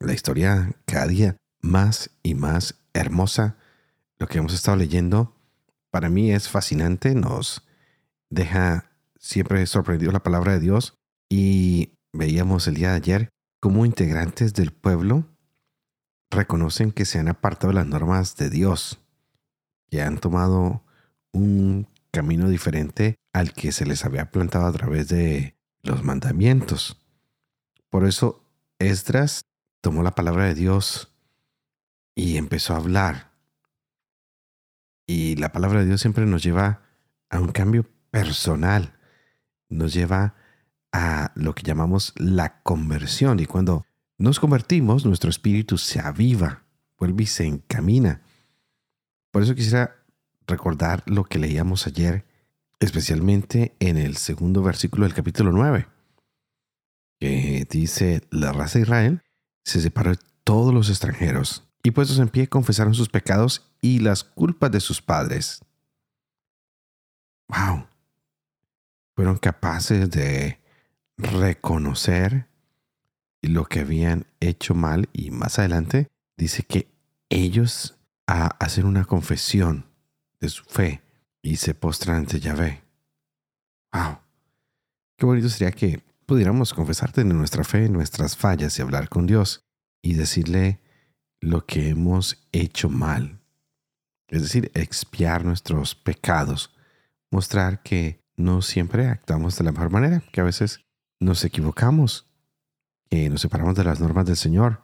la historia cada día más y más hermosa. Lo que hemos estado leyendo para mí es fascinante, nos deja siempre sorprendido la palabra de Dios y veíamos el día de ayer cómo integrantes del pueblo reconocen que se han apartado de las normas de Dios, que han tomado un camino diferente al que se les había plantado a través de los mandamientos. Por eso Esdras tomó la palabra de Dios y empezó a hablar. Y la palabra de Dios siempre nos lleva a un cambio personal, nos lleva a lo que llamamos la conversión. Y cuando nos convertimos, nuestro espíritu se aviva, vuelve y se encamina. Por eso quisiera recordar lo que leíamos ayer, especialmente en el segundo versículo del capítulo 9, que dice, la raza de Israel se separó de todos los extranjeros y puestos en pie confesaron sus pecados y las culpas de sus padres. ¡Wow! Fueron capaces de reconocer lo que habían hecho mal y más adelante dice que ellos a hacer una confesión de su fe y se postran ante Yahvé. ¡Wow! Qué bonito sería que pudiéramos confesarte de nuestra fe, nuestras fallas y hablar con Dios y decirle lo que hemos hecho mal. Es decir, expiar nuestros pecados, mostrar que no siempre actuamos de la mejor manera, que a veces nos equivocamos, que nos separamos de las normas del Señor.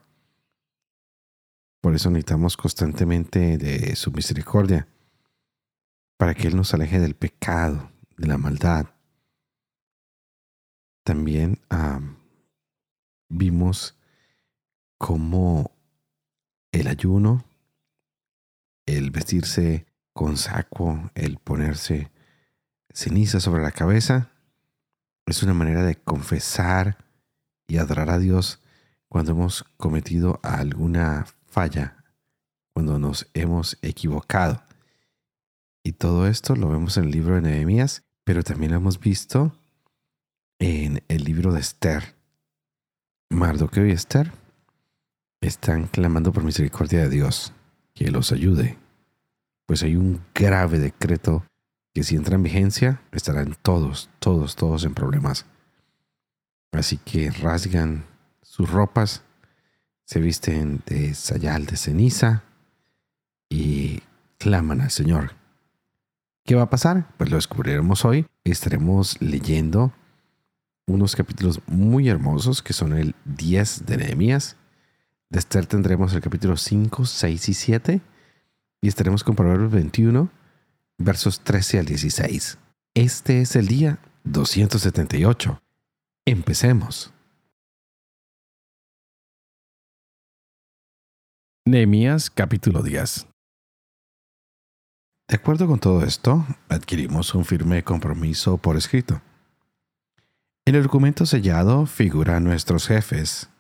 Por eso necesitamos constantemente de su misericordia, para que Él nos aleje del pecado, de la maldad, también vimos cómo el ayuno, el vestirse con saco, el ponerse ceniza sobre la cabeza, es una manera de confesar y adorar a Dios cuando hemos cometido alguna falla, cuando nos hemos equivocado. Y todo esto lo vemos en el libro de Nehemías, pero también lo hemos visto en el libro de Esther. Mardoqueo y Esther están clamando por misericordia de Dios, que los ayude, pues hay un grave decreto que si entra en vigencia estarán todos, todos, todos en problemas. Así que rasgan sus ropas, se visten de sayal de ceniza y claman al Señor. ¿Qué va a pasar? Pues lo descubriremos hoy. Estaremos leyendo unos capítulos muy hermosos que son el 10 de Nehemías. De Esther tendremos el capítulo 5, 6 y 7 y estaremos con Proverbios 21, versos 13 al 16. Este es el día 278. Empecemos. Nehemías capítulo 10 De acuerdo con todo esto, adquirimos un firme compromiso por escrito en el documento sellado figuran nuestros jefes,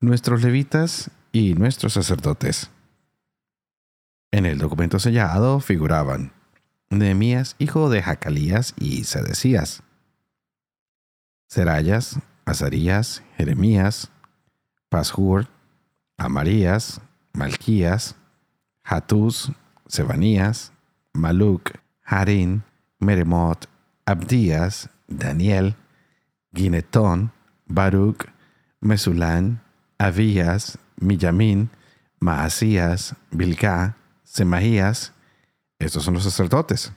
nuestros levitas y nuestros sacerdotes. En el documento sellado figuraban Nehemías, hijo de Jacalías y Sedecías, Serayas, Azarías, Jeremías, Pashur, Amarías, Malquías, Hatús, Sebanías, Maluc, Harín, Meremot, Abdías, Daniel, Ginetón, Baruch, Mesulán, Abías, Millamin, Maasías, Bilgá, Semaías. Estos son los sacerdotes.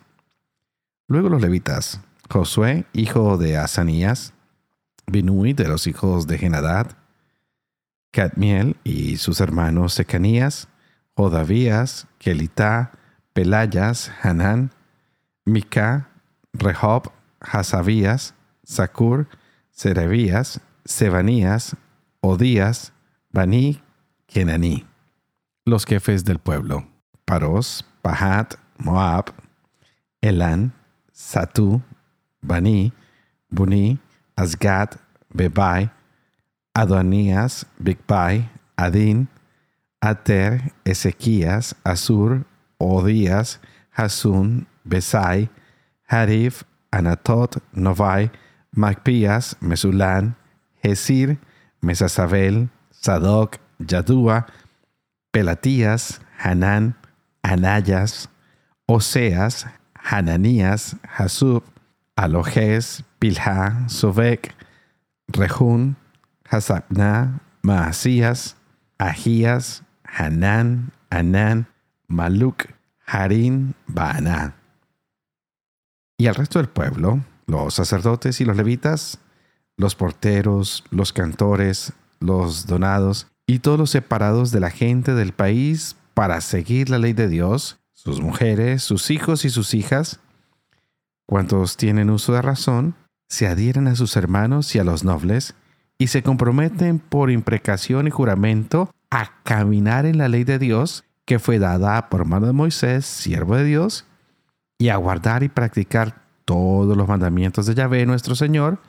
Luego los levitas, Josué, hijo de Asanías, Binui de los hijos de Genadad, Cadmiel y sus hermanos Secanías, Jodavías, Kelitá, Pelayas, Hanán, Mica, Rehob, Hasabías, Sakur, Serebías, Sebanías, Odías, Bani, Kenaní. Los jefes del pueblo. Paros, Pahat, Moab, Elan, Satu, Bani, Buni, Asgad, Bebai, Adonías, Bigbai, Adin, Ater, Ezequías, Asur, Odías, Hasun, Besai, Harif, Anatot, Novai, Macpías, Mesulán, Hesir, Mesasabel, Sadoc, Yadúa, Pelatías, Hanán, Anayas, Oseas, Hananías, Hasub, Alojes, Pilha, Sobek, Rehun, Hasabna, Maasías, Ahías, Hanán, Anán, Maluk, Harín, Baaná. Y el resto del pueblo, los sacerdotes y los levitas, los porteros, los cantores, los donados y todos los separados de la gente del país para seguir la ley de Dios, sus mujeres, sus hijos y sus hijas, cuantos tienen uso de razón, se adhieren a sus hermanos y a los nobles, y se comprometen por imprecación y juramento a caminar en la ley de Dios que fue dada por mano de Moisés, siervo de Dios, y a guardar y practicar todos los mandamientos de Yahvé nuestro Señor,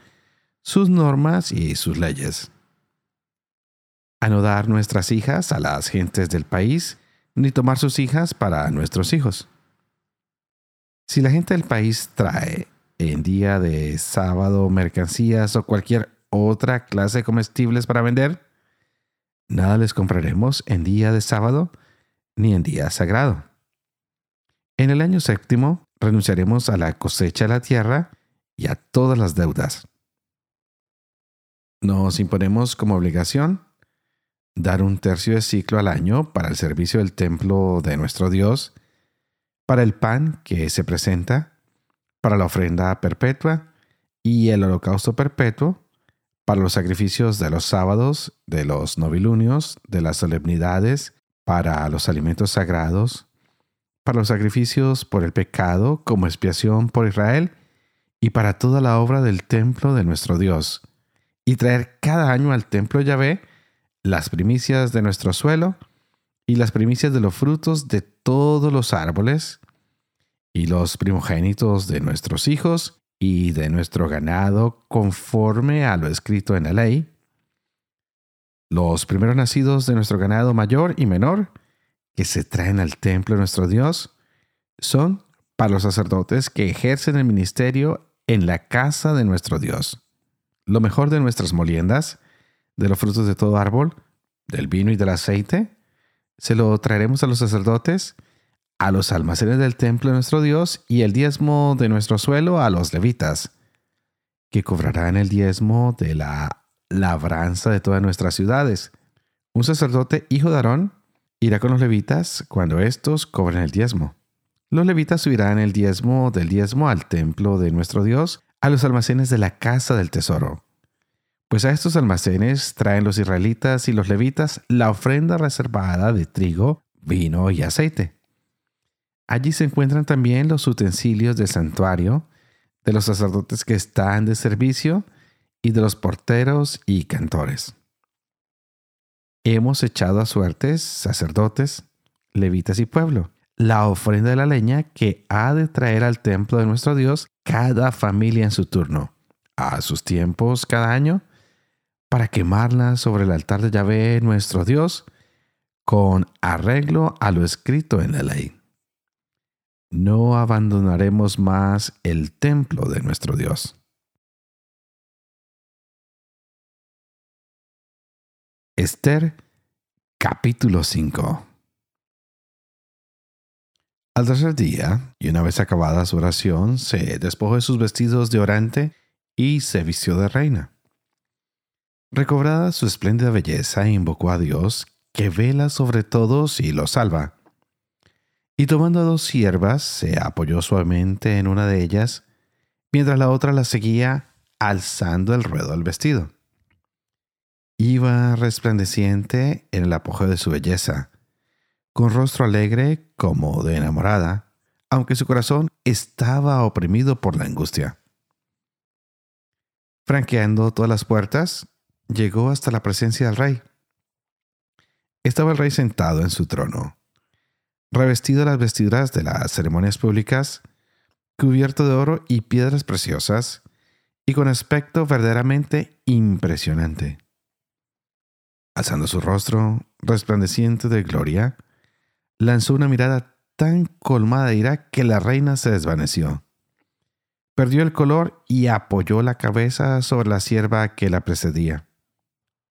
sus normas y sus leyes. A no dar nuestras hijas a las gentes del país, ni tomar sus hijas para nuestros hijos. Si la gente del país trae en día de sábado mercancías o cualquier otra clase de comestibles para vender, nada les compraremos en día de sábado ni en día sagrado. En el año séptimo renunciaremos a la cosecha de la tierra y a todas las deudas. Nos imponemos como obligación dar un tercio de ciclo al año para el servicio del templo de nuestro Dios, para el pan que se presenta, para la ofrenda perpetua y el holocausto perpetuo, para los sacrificios de los sábados, de los novilunios, de las solemnidades, para los alimentos sagrados, para los sacrificios por el pecado como expiación por Israel y para toda la obra del templo de nuestro Dios y traer cada año al templo Yahvé las primicias de nuestro suelo y las primicias de los frutos de todos los árboles y los primogénitos de nuestros hijos y de nuestro ganado conforme a lo escrito en la ley, los primeros nacidos de nuestro ganado mayor y menor que se traen al templo de nuestro Dios son para los sacerdotes que ejercen el ministerio en la casa de nuestro Dios lo mejor de nuestras moliendas, de los frutos de todo árbol, del vino y del aceite, se lo traeremos a los sacerdotes, a los almacenes del templo de nuestro Dios y el diezmo de nuestro suelo a los levitas, que cobrarán el diezmo de la labranza de todas nuestras ciudades. Un sacerdote hijo de Aarón irá con los levitas cuando éstos cobren el diezmo. Los levitas subirán el diezmo del diezmo al templo de nuestro Dios a los almacenes de la casa del tesoro. Pues a estos almacenes traen los israelitas y los levitas la ofrenda reservada de trigo, vino y aceite. Allí se encuentran también los utensilios del santuario, de los sacerdotes que están de servicio y de los porteros y cantores. Hemos echado a suertes sacerdotes, levitas y pueblo, la ofrenda de la leña que ha de traer al templo de nuestro Dios cada familia en su turno, a sus tiempos cada año, para quemarla sobre el altar de Yahvé nuestro Dios, con arreglo a lo escrito en la ley. No abandonaremos más el templo de nuestro Dios. Esther capítulo 5 al tercer día, y una vez acabada su oración, se despojó de sus vestidos de orante y se vistió de reina. Recobrada su espléndida belleza, invocó a Dios, que vela sobre todos y los salva. Y tomando a dos siervas, se apoyó suavemente en una de ellas, mientras la otra la seguía alzando el ruedo del vestido. Iba resplandeciente en el apogeo de su belleza, con rostro alegre como de enamorada, aunque su corazón estaba oprimido por la angustia. Franqueando todas las puertas, llegó hasta la presencia del rey. estaba el rey sentado en su trono, revestido de las vestiduras de las ceremonias públicas, cubierto de oro y piedras preciosas, y con aspecto verdaderamente impresionante. Alzando su rostro, resplandeciente de gloria, lanzó una mirada tan colmada de ira que la reina se desvaneció. Perdió el color y apoyó la cabeza sobre la sierva que la precedía.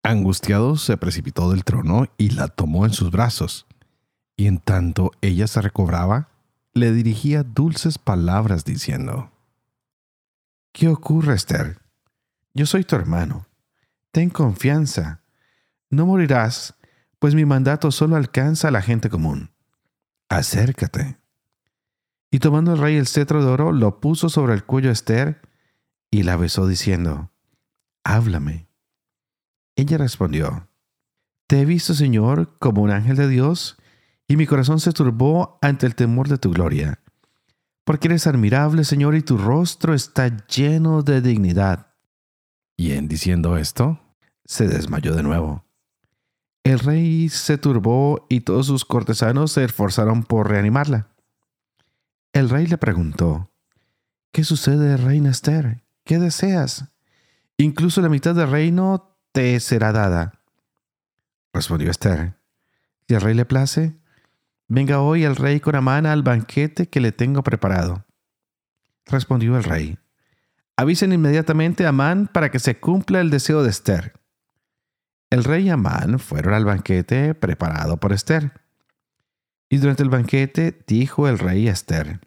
Angustiado, se precipitó del trono y la tomó en sus brazos. Y en tanto ella se recobraba, le dirigía dulces palabras diciendo, ¿Qué ocurre, Esther? Yo soy tu hermano. Ten confianza. No morirás, pues mi mandato solo alcanza a la gente común. Acércate. Y tomando el rey el cetro de oro, lo puso sobre el cuello de Esther y la besó diciendo, Háblame. Ella respondió, Te he visto, Señor, como un ángel de Dios, y mi corazón se turbó ante el temor de tu gloria, porque eres admirable, Señor, y tu rostro está lleno de dignidad. Y en diciendo esto, se desmayó de nuevo. El rey se turbó y todos sus cortesanos se esforzaron por reanimarla. El rey le preguntó, ¿Qué sucede, reina Esther? ¿Qué deseas? Incluso la mitad del reino te será dada. Respondió Esther, si al rey le place, venga hoy el rey con Amán al banquete que le tengo preparado. Respondió el rey, avisen inmediatamente a Amán para que se cumpla el deseo de Esther. El rey y Amán fueron al banquete preparado por Esther. Y durante el banquete dijo el rey a Esther,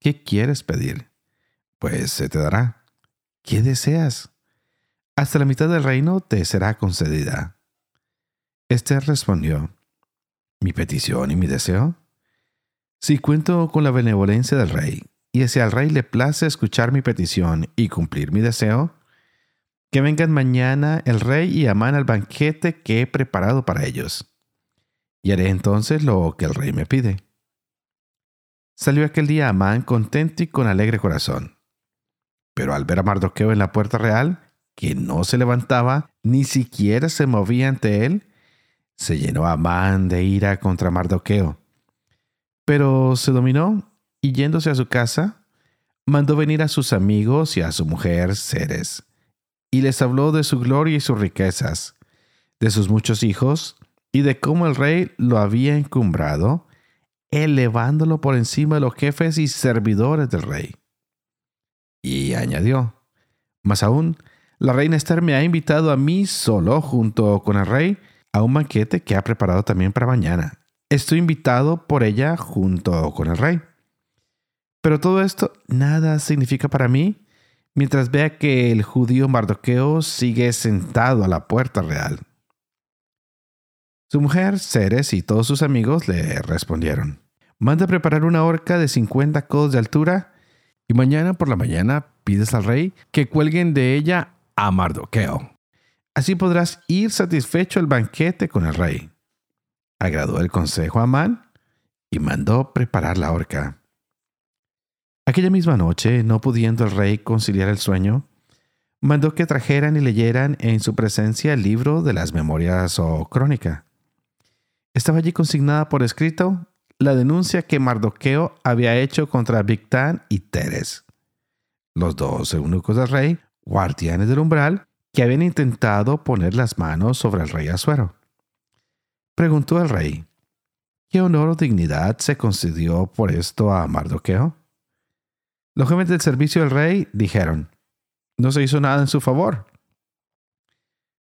¿qué quieres pedir? Pues se te dará. ¿Qué deseas? Hasta la mitad del reino te será concedida. Esther respondió, ¿mi petición y mi deseo? Si cuento con la benevolencia del rey, y si al rey le place escuchar mi petición y cumplir mi deseo, que vengan mañana el rey y Amán al banquete que he preparado para ellos y haré entonces lo que el rey me pide. Salió aquel día Amán contento y con alegre corazón. Pero al ver a Mardoqueo en la puerta real, que no se levantaba, ni siquiera se movía ante él, se llenó Amán de ira contra Mardoqueo. Pero se dominó y yéndose a su casa, mandó venir a sus amigos y a su mujer Ceres, y les habló de su gloria y sus riquezas, de sus muchos hijos, y de cómo el rey lo había encumbrado, elevándolo por encima de los jefes y servidores del rey. Y añadió, más aún, la reina Esther me ha invitado a mí solo junto con el rey a un banquete que ha preparado también para mañana. Estoy invitado por ella junto con el rey. Pero todo esto nada significa para mí mientras vea que el judío Mardoqueo sigue sentado a la puerta real. Su mujer, Ceres y todos sus amigos le respondieron, manda preparar una horca de 50 codos de altura y mañana por la mañana pides al rey que cuelguen de ella a Mardoqueo. Así podrás ir satisfecho al banquete con el rey. Agradó el consejo a Amán y mandó preparar la horca. Aquella misma noche, no pudiendo el rey conciliar el sueño, mandó que trajeran y leyeran en su presencia el libro de las memorias o crónica. Estaba allí consignada por escrito la denuncia que Mardoqueo había hecho contra Victán y Teres, los dos eunucos del rey, guardianes del umbral, que habían intentado poner las manos sobre el rey Asuero. Preguntó el rey, ¿qué honor o dignidad se concedió por esto a Mardoqueo? Los jóvenes del servicio del rey dijeron, no se hizo nada en su favor.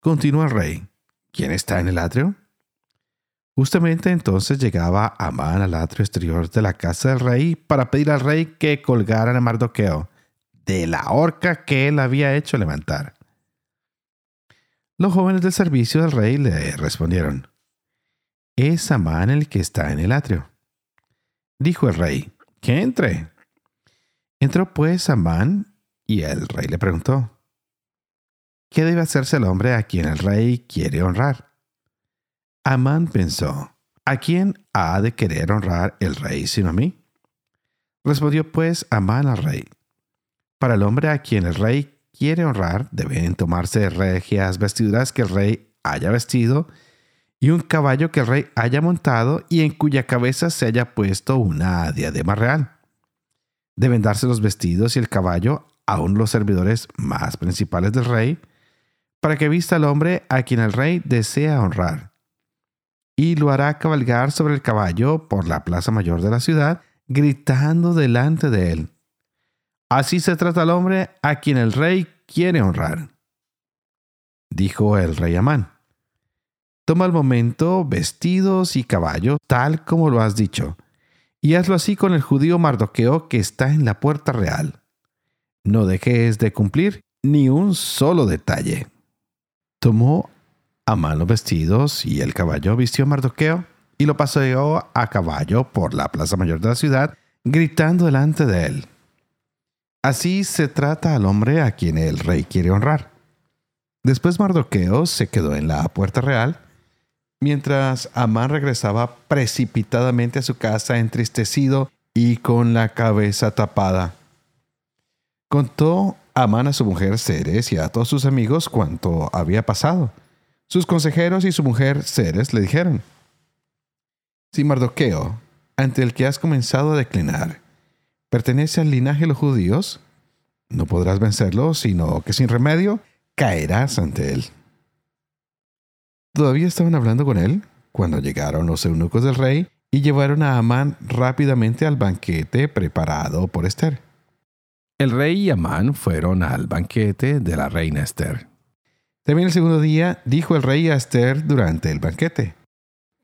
Continúa el rey, ¿quién está en el atrio? Justamente entonces llegaba Amán al atrio exterior de la casa del rey para pedir al rey que colgaran a Mardoqueo de la horca que él había hecho levantar. Los jóvenes del servicio del rey le respondieron, Es Amán el que está en el atrio. Dijo el rey, que entre. Entró pues Amán y el rey le preguntó, ¿qué debe hacerse el hombre a quien el rey quiere honrar? Amán pensó, ¿a quién ha de querer honrar el rey sino a mí? Respondió pues Amán al rey, para el hombre a quien el rey quiere honrar deben tomarse regias vestiduras que el rey haya vestido y un caballo que el rey haya montado y en cuya cabeza se haya puesto una diadema real. Deben darse los vestidos y el caballo a uno de los servidores más principales del rey, para que vista al hombre a quien el rey desea honrar. Y lo hará cabalgar sobre el caballo por la plaza mayor de la ciudad, gritando delante de él. Así se trata al hombre a quien el rey quiere honrar. Dijo el rey Amán. Toma al momento vestidos y caballo, tal como lo has dicho, y hazlo así con el judío Mardoqueo que está en la puerta real. No dejes de cumplir ni un solo detalle. Tomó a mano vestidos y el caballo vistió a Mardoqueo y lo paseó a caballo por la plaza mayor de la ciudad, gritando delante de él. Así se trata al hombre a quien el rey quiere honrar. Después Mardoqueo se quedó en la puerta real, mientras Amán regresaba precipitadamente a su casa entristecido y con la cabeza tapada. Contó Amán a su mujer Ceres y a todos sus amigos cuanto había pasado. Sus consejeros y su mujer Ceres le dijeron, Si Mardoqueo, ante el que has comenzado a declinar, pertenece al linaje de los judíos, no podrás vencerlo, sino que sin remedio caerás ante él. Todavía estaban hablando con él cuando llegaron los eunucos del rey y llevaron a Amán rápidamente al banquete preparado por Esther. El rey y Amán fueron al banquete de la reina Esther. También el segundo día dijo el rey a Esther durante el banquete,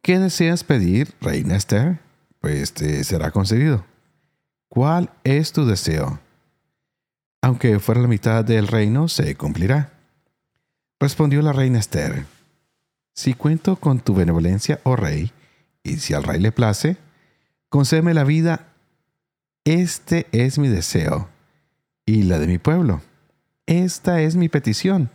¿qué deseas pedir, reina Esther? Pues te será concedido. ¿Cuál es tu deseo? Aunque fuera la mitad del reino, se cumplirá. Respondió la reina Esther, Si cuento con tu benevolencia, oh rey, y si al rey le place, concédeme la vida. Este es mi deseo, y la de mi pueblo. Esta es mi petición.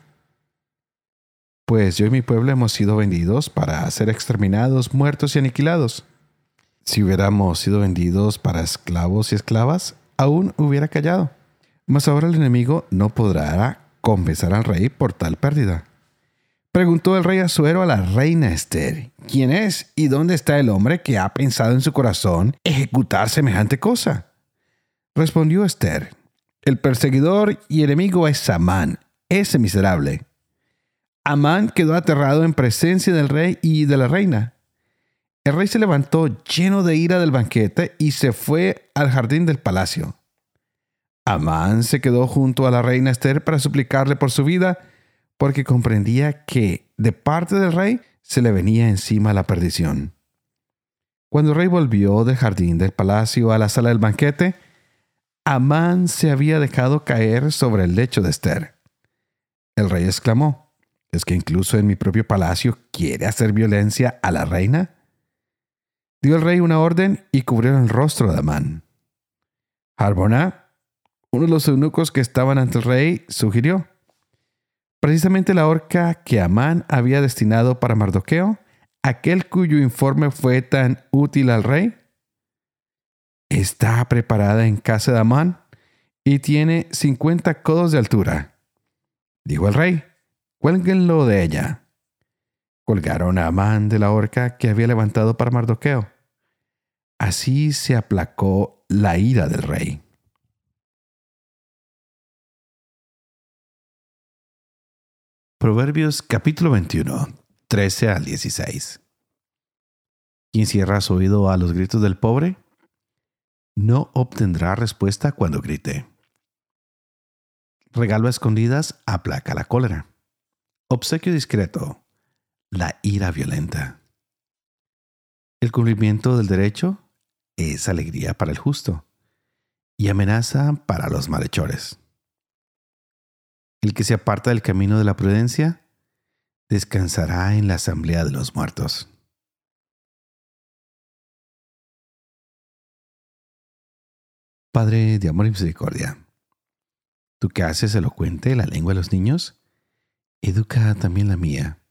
Pues yo y mi pueblo hemos sido vendidos para ser exterminados, muertos y aniquilados. Si hubiéramos sido vendidos para esclavos y esclavas, aún hubiera callado. Mas ahora el enemigo no podrá compensar al rey por tal pérdida. Preguntó el rey Azuero a la reina Esther, ¿quién es y dónde está el hombre que ha pensado en su corazón ejecutar semejante cosa? Respondió Esther, el perseguidor y enemigo es Amán, ese miserable. Amán quedó aterrado en presencia del rey y de la reina. El rey se levantó lleno de ira del banquete y se fue al jardín del palacio. Amán se quedó junto a la reina Esther para suplicarle por su vida, porque comprendía que de parte del rey se le venía encima la perdición. Cuando el rey volvió del jardín del palacio a la sala del banquete, Amán se había dejado caer sobre el lecho de Esther. El rey exclamó, ¿es que incluso en mi propio palacio quiere hacer violencia a la reina? Dio el rey una orden y cubrió el rostro de Amán. Harbona, uno de los eunucos que estaban ante el rey, sugirió, precisamente la horca que Amán había destinado para Mardoqueo, aquel cuyo informe fue tan útil al rey, está preparada en casa de Amán y tiene cincuenta codos de altura. Dijo el rey, cuélguenlo de ella. Colgaron a Amán de la horca que había levantado para Mardoqueo. Así se aplacó la ira del rey. Proverbios capítulo 21, 13 al 16. Quien cierra su oído a los gritos del pobre, no obtendrá respuesta cuando grite. Regalo a escondidas aplaca la cólera. Obsequio discreto, la ira violenta. El cumplimiento del derecho es alegría para el justo y amenaza para los malhechores. El que se aparta del camino de la prudencia descansará en la asamblea de los muertos. Padre de amor y misericordia, tú que haces elocuente la lengua de los niños, educa también la mía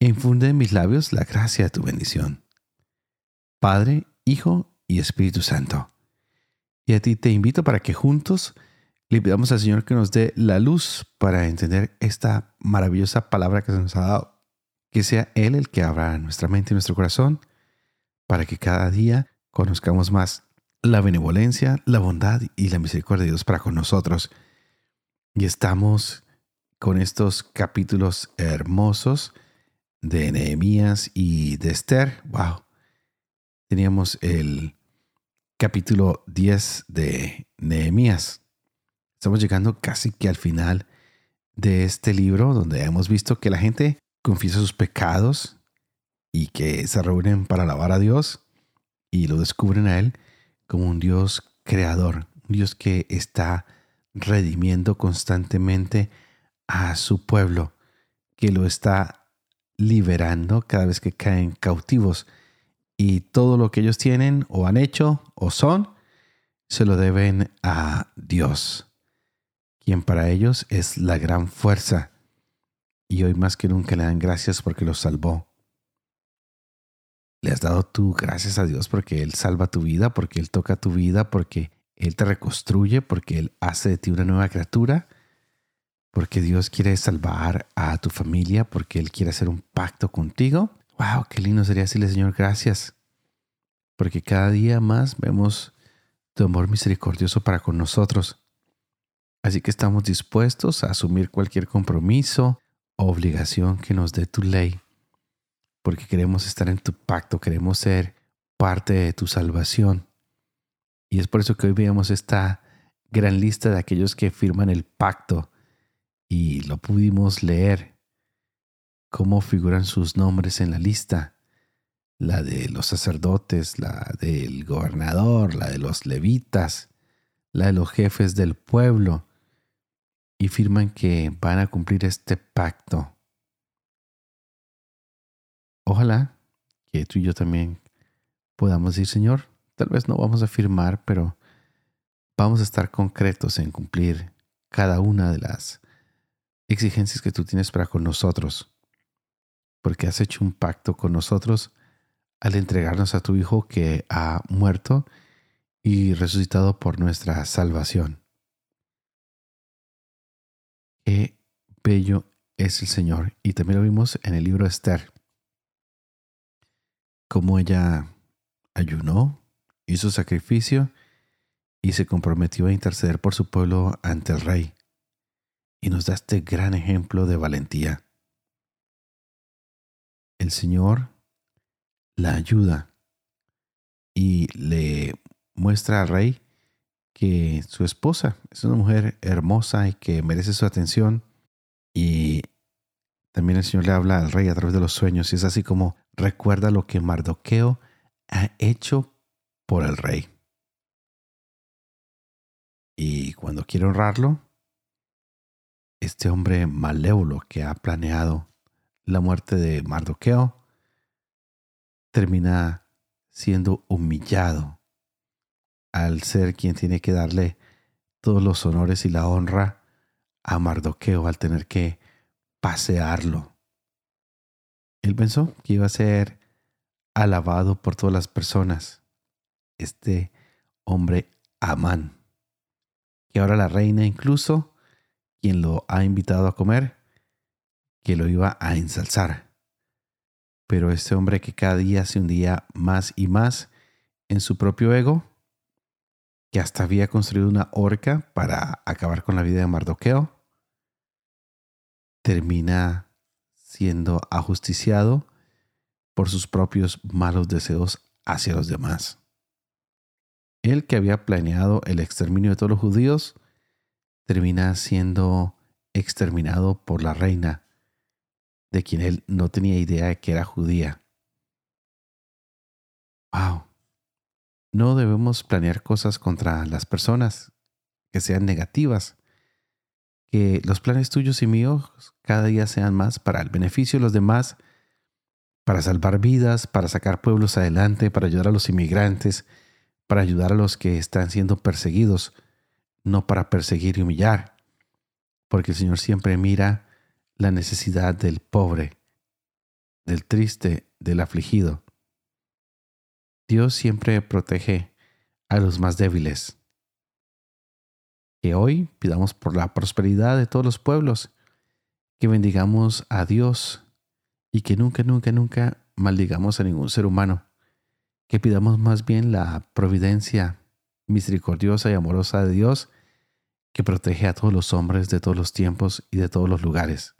e infunde en mis labios la gracia de tu bendición. Padre, Hijo y Espíritu Santo. Y a ti te invito para que juntos le pidamos al Señor que nos dé la luz para entender esta maravillosa palabra que se nos ha dado, que sea Él el que abra nuestra mente y nuestro corazón para que cada día conozcamos más la benevolencia, la bondad y la misericordia de Dios para con nosotros. Y estamos con estos capítulos hermosos de Nehemías y de Esther. Wow. Teníamos el capítulo 10 de Nehemías. Estamos llegando casi que al final de este libro donde hemos visto que la gente confiesa sus pecados y que se reúnen para alabar a Dios y lo descubren a Él como un Dios creador, un Dios que está redimiendo constantemente a su pueblo, que lo está liberando cada vez que caen cautivos. Y todo lo que ellos tienen o han hecho o son, se lo deben a Dios, quien para ellos es la gran fuerza. Y hoy más que nunca le dan gracias porque los salvó. Le has dado tú gracias a Dios porque Él salva tu vida, porque Él toca tu vida, porque Él te reconstruye, porque Él hace de ti una nueva criatura porque Dios quiere salvar a tu familia, porque Él quiere hacer un pacto contigo. ¡Wow! Qué lindo sería decirle, Señor, gracias. Porque cada día más vemos tu amor misericordioso para con nosotros. Así que estamos dispuestos a asumir cualquier compromiso o obligación que nos dé tu ley, porque queremos estar en tu pacto, queremos ser parte de tu salvación. Y es por eso que hoy veamos esta gran lista de aquellos que firman el pacto y lo pudimos leer, cómo figuran sus nombres en la lista, la de los sacerdotes, la del gobernador, la de los levitas, la de los jefes del pueblo, y firman que van a cumplir este pacto. Ojalá que tú y yo también podamos decir, Señor, tal vez no vamos a firmar, pero vamos a estar concretos en cumplir cada una de las exigencias que tú tienes para con nosotros, porque has hecho un pacto con nosotros al entregarnos a tu Hijo que ha muerto y resucitado por nuestra salvación. Qué bello es el Señor. Y también lo vimos en el libro de Esther, cómo ella ayunó, hizo sacrificio y se comprometió a interceder por su pueblo ante el rey y nos da este gran ejemplo de valentía. El Señor la ayuda y le muestra al rey que su esposa es una mujer hermosa y que merece su atención y también el Señor le habla al rey a través de los sueños y es así como recuerda lo que Mardoqueo ha hecho por el rey. Y cuando quiere honrarlo, este hombre malévolo que ha planeado la muerte de Mardoqueo termina siendo humillado al ser quien tiene que darle todos los honores y la honra a Mardoqueo al tener que pasearlo. Él pensó que iba a ser alabado por todas las personas. Este hombre Amán, que ahora la reina incluso quien lo ha invitado a comer, que lo iba a ensalzar. Pero este hombre que cada día se hundía más y más en su propio ego, que hasta había construido una horca para acabar con la vida de Mardoqueo, termina siendo ajusticiado por sus propios malos deseos hacia los demás. Él que había planeado el exterminio de todos los judíos, termina siendo exterminado por la reina, de quien él no tenía idea de que era judía. Wow. No debemos planear cosas contra las personas que sean negativas. Que los planes tuyos y míos cada día sean más para el beneficio de los demás, para salvar vidas, para sacar pueblos adelante, para ayudar a los inmigrantes, para ayudar a los que están siendo perseguidos no para perseguir y humillar, porque el Señor siempre mira la necesidad del pobre, del triste, del afligido. Dios siempre protege a los más débiles. Que hoy pidamos por la prosperidad de todos los pueblos, que bendigamos a Dios y que nunca, nunca, nunca maldigamos a ningún ser humano, que pidamos más bien la providencia misericordiosa y amorosa de Dios que protege a todos los hombres de todos los tiempos y de todos los lugares.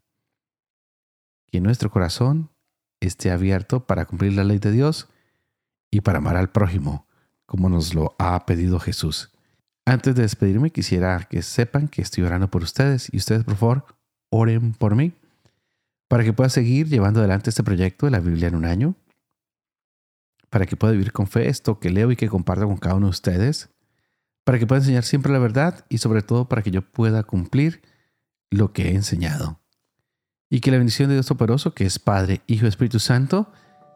Que nuestro corazón esté abierto para cumplir la ley de Dios y para amar al prójimo, como nos lo ha pedido Jesús. Antes de despedirme, quisiera que sepan que estoy orando por ustedes y ustedes, por favor, oren por mí para que pueda seguir llevando adelante este proyecto de la Biblia en un año, para que pueda vivir con fe esto que leo y que comparto con cada uno de ustedes, para que pueda enseñar siempre la verdad y sobre todo para que yo pueda cumplir lo que he enseñado. Y que la bendición de Dios Toporoso, que es Padre, Hijo y Espíritu Santo,